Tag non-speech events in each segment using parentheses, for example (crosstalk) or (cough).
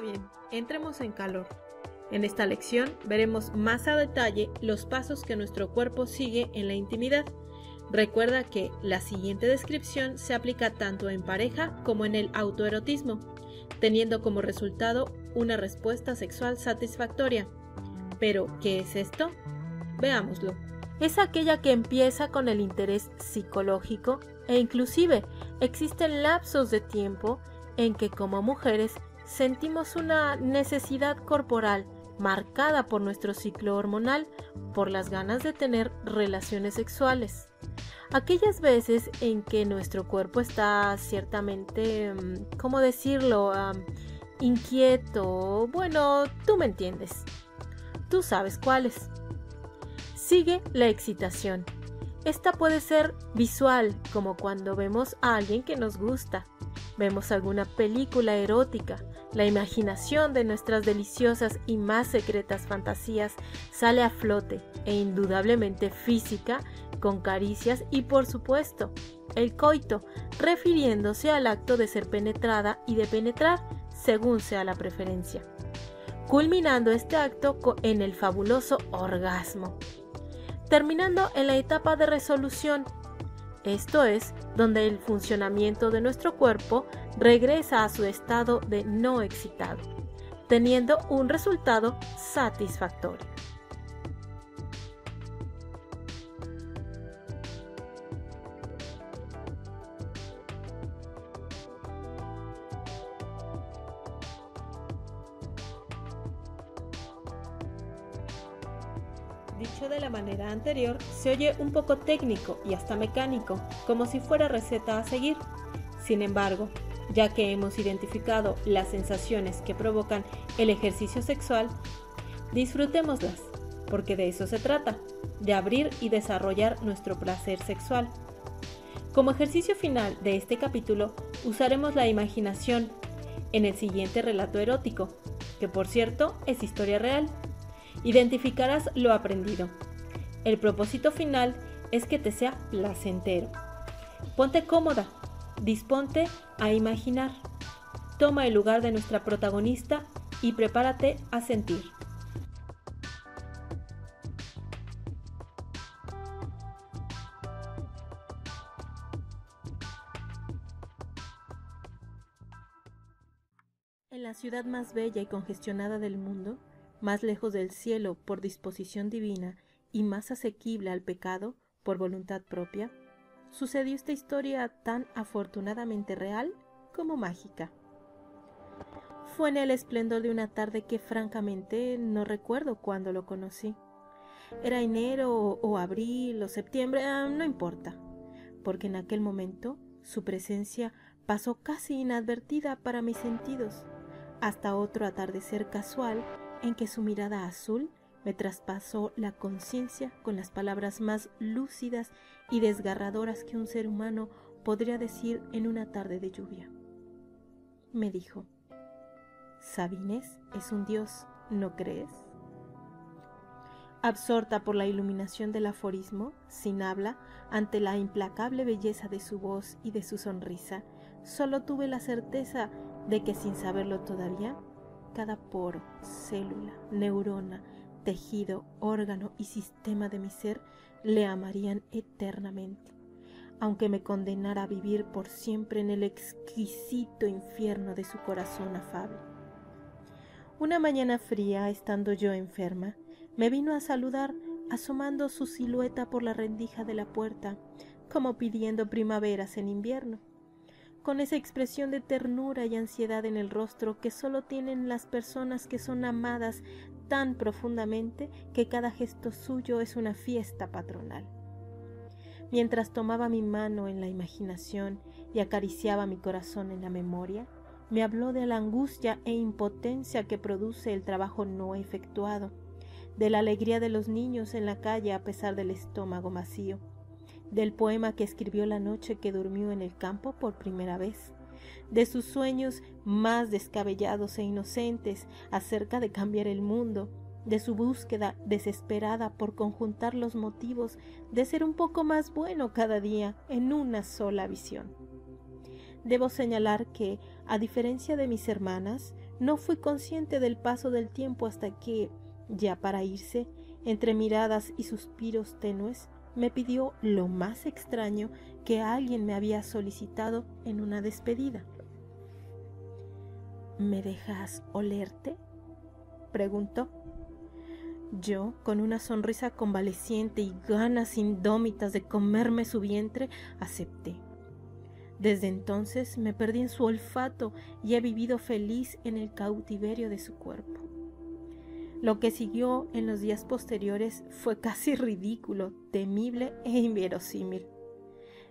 Bien, entremos en calor. En esta lección veremos más a detalle los pasos que nuestro cuerpo sigue en la intimidad. Recuerda que la siguiente descripción se aplica tanto en pareja como en el autoerotismo, teniendo como resultado una respuesta sexual satisfactoria. Pero, ¿qué es esto? Veámoslo. Es aquella que empieza con el interés psicológico e inclusive existen lapsos de tiempo en que como mujeres sentimos una necesidad corporal marcada por nuestro ciclo hormonal, por las ganas de tener relaciones sexuales. Aquellas veces en que nuestro cuerpo está ciertamente, mm, ¿cómo decirlo?, inquieto, bueno, tú me entiendes. Tú sabes cuáles. Sigue la excitación. Esta puede ser visual, como cuando vemos a alguien que nos gusta, vemos alguna película erótica, la imaginación de nuestras deliciosas y más secretas fantasías sale a flote e indudablemente física, con caricias y por supuesto, el coito, refiriéndose al acto de ser penetrada y de penetrar, según sea la preferencia, culminando este acto en el fabuloso orgasmo, terminando en la etapa de resolución, esto es, donde el funcionamiento de nuestro cuerpo regresa a su estado de no excitado, teniendo un resultado satisfactorio. Dicho de la manera anterior, se oye un poco técnico y hasta mecánico, como si fuera receta a seguir. Sin embargo, ya que hemos identificado las sensaciones que provocan el ejercicio sexual, disfrutémoslas, porque de eso se trata, de abrir y desarrollar nuestro placer sexual. Como ejercicio final de este capítulo, usaremos la imaginación en el siguiente relato erótico, que por cierto es historia real. Identificarás lo aprendido. El propósito final es que te sea placentero. Ponte cómoda, disponte a imaginar. Toma el lugar de nuestra protagonista y prepárate a sentir. En la ciudad más bella y congestionada del mundo, más lejos del cielo por disposición divina y más asequible al pecado por voluntad propia, sucedió esta historia tan afortunadamente real como mágica. Fue en el esplendor de una tarde que francamente no recuerdo cuándo lo conocí. Era enero o, abril o septiembre, ah, no importa, porque en aquel momento su presencia pasó casi inadvertida para mis sentidos, hasta otro atardecer casual en que su mirada azul me traspasó la conciencia con las palabras más lúcidas y desgarradoras que un ser humano podría decir en una tarde de lluvia. Me dijo, Sabines es un dios, ¿no crees? Absorta por la iluminación del aforismo, sin habla, ante la implacable belleza de su voz y de su sonrisa, solo tuve la certeza de que sin saberlo todavía, cada poro, célula, neurona, tejido, órgano y sistema de mi ser le amarían eternamente, aunque me condenara a vivir por siempre en el exquisito infierno de su corazón afable. Una mañana fría, estando yo enferma, me vino a saludar asomando su silueta por la rendija de la puerta, como pidiendo primaveras en invierno con esa expresión de ternura y ansiedad en el rostro que solo tienen las personas que son amadas tan profundamente que cada gesto suyo es una fiesta patronal. Mientras tomaba mi mano en la imaginación y acariciaba mi corazón en la memoria, me habló de la angustia e impotencia que produce el trabajo no efectuado, de la alegría de los niños en la calle a pesar del estómago vacío, del poema que escribió la noche que durmió en el campo por primera vez, de sus sueños más descabellados e inocentes acerca de cambiar el mundo, de su búsqueda desesperada por conjuntar los motivos de ser un poco más bueno cada día en una sola visión. Debo señalar que, a diferencia de mis hermanas, No fui consciente del paso del tiempo hasta que, ya para irse, entre miradas y suspiros tenues, me pidió lo más extraño que alguien me había solicitado en una despedida. ¿Me dejas olerte? preguntó. Yo, con una sonrisa convaleciente y ganas indómitas de comerme su vientre, acepté. Desde entonces me perdí en su olfato y he vivido feliz en el cautiverio de su cuerpo. Lo que siguió en los días posteriores fue casi (laughs) ridículo, temible e inverosímil.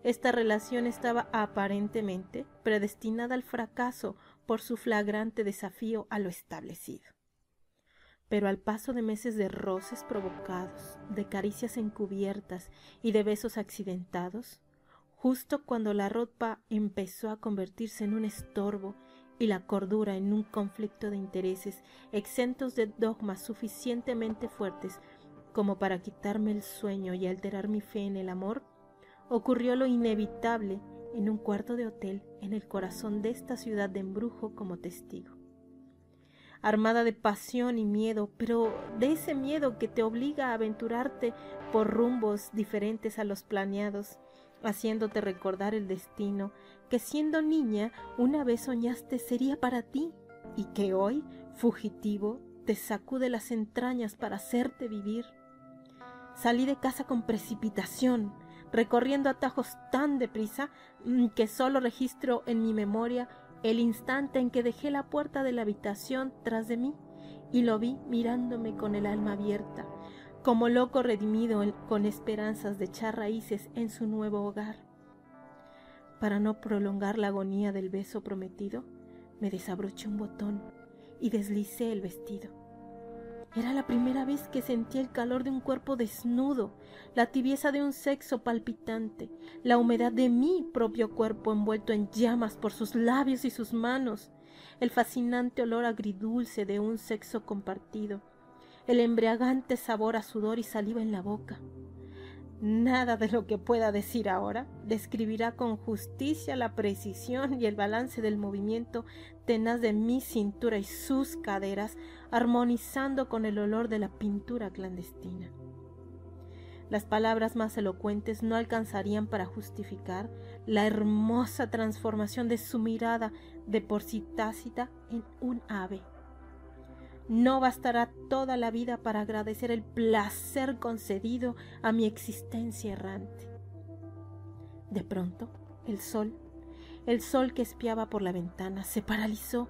Esta relación estaba aparentemente predestinada al fracaso por su flagrante desafío a lo establecido. Pero al paso de meses de roces provocados, de caricias encubiertas y de besos accidentados, justo cuando la ropa empezó a convertirse en un estorbo y la cordura en un conflicto de intereses exentos de dogmas suficientemente fuertes como para quitarme el sueño y alterar mi fe en el amor, ocurrió lo inevitable en un cuarto de hotel en el corazón de esta ciudad de embrujo como testigo. Armada de pasión y miedo, pero de ese miedo que te obliga a aventurarte por rumbos diferentes a los planeados, haciéndote recordar el destino que siendo niña una vez soñaste sería para ti y que hoy, fugitivo, te sacude las entrañas para hacerte vivir. Salí de casa con precipitación, recorriendo atajos tan deprisa mm, que solo registro en mi memoria el instante en que dejé la puerta de la habitación tras de mí y lo vi mirándome con el alma abierta, como loco redimido con esperanzas de echar raíces en su nuevo hogar. Para no prolongar la agonía del beso prometido, me desabroché un botón y deslicé el vestido. Era la primera vez que sentía el calor de un cuerpo desnudo, la tibieza de un sexo palpitante, la humedad de mi propio cuerpo envuelto en llamas por sus labios y sus manos, el fascinante olor agridulce de un sexo compartido, el embriagante sabor a sudor y saliva en la boca. Nada de lo que pueda decir ahora describirá con justicia la precisión y el balance del movimiento tenaz de mi cintura y sus caderas, armonizando con el olor de la pintura clandestina. Las palabras más elocuentes no alcanzarían para justificar la hermosa transformación de su mirada de por sí tácita en un ave no bastará toda la vida para agradecer el placer concedido a mi existencia errante. De pronto, el sol, el sol que espiaba por la ventana, se paralizó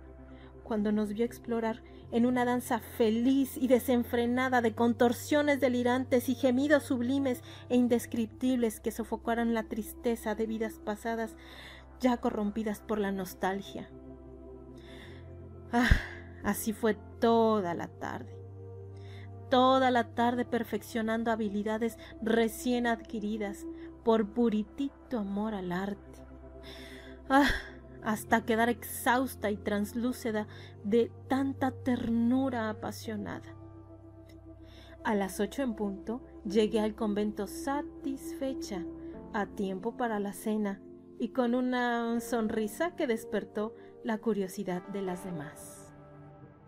cuando nos vio explorar en una danza feliz y desenfrenada de contorsiones delirantes y gemidos sublimes e indescriptibles que sofocaron la tristeza de vidas pasadas ya corrompidas por la nostalgia. Ah, Así fue toda la tarde. Toda la tarde perfeccionando habilidades recién adquiridas por puritito amor al arte. Ah, hasta quedar exhausta y translúcida de tanta ternura apasionada. A las ocho en punto llegué al convento satisfecha, a tiempo para la cena y con una sonrisa que despertó la curiosidad de las demás.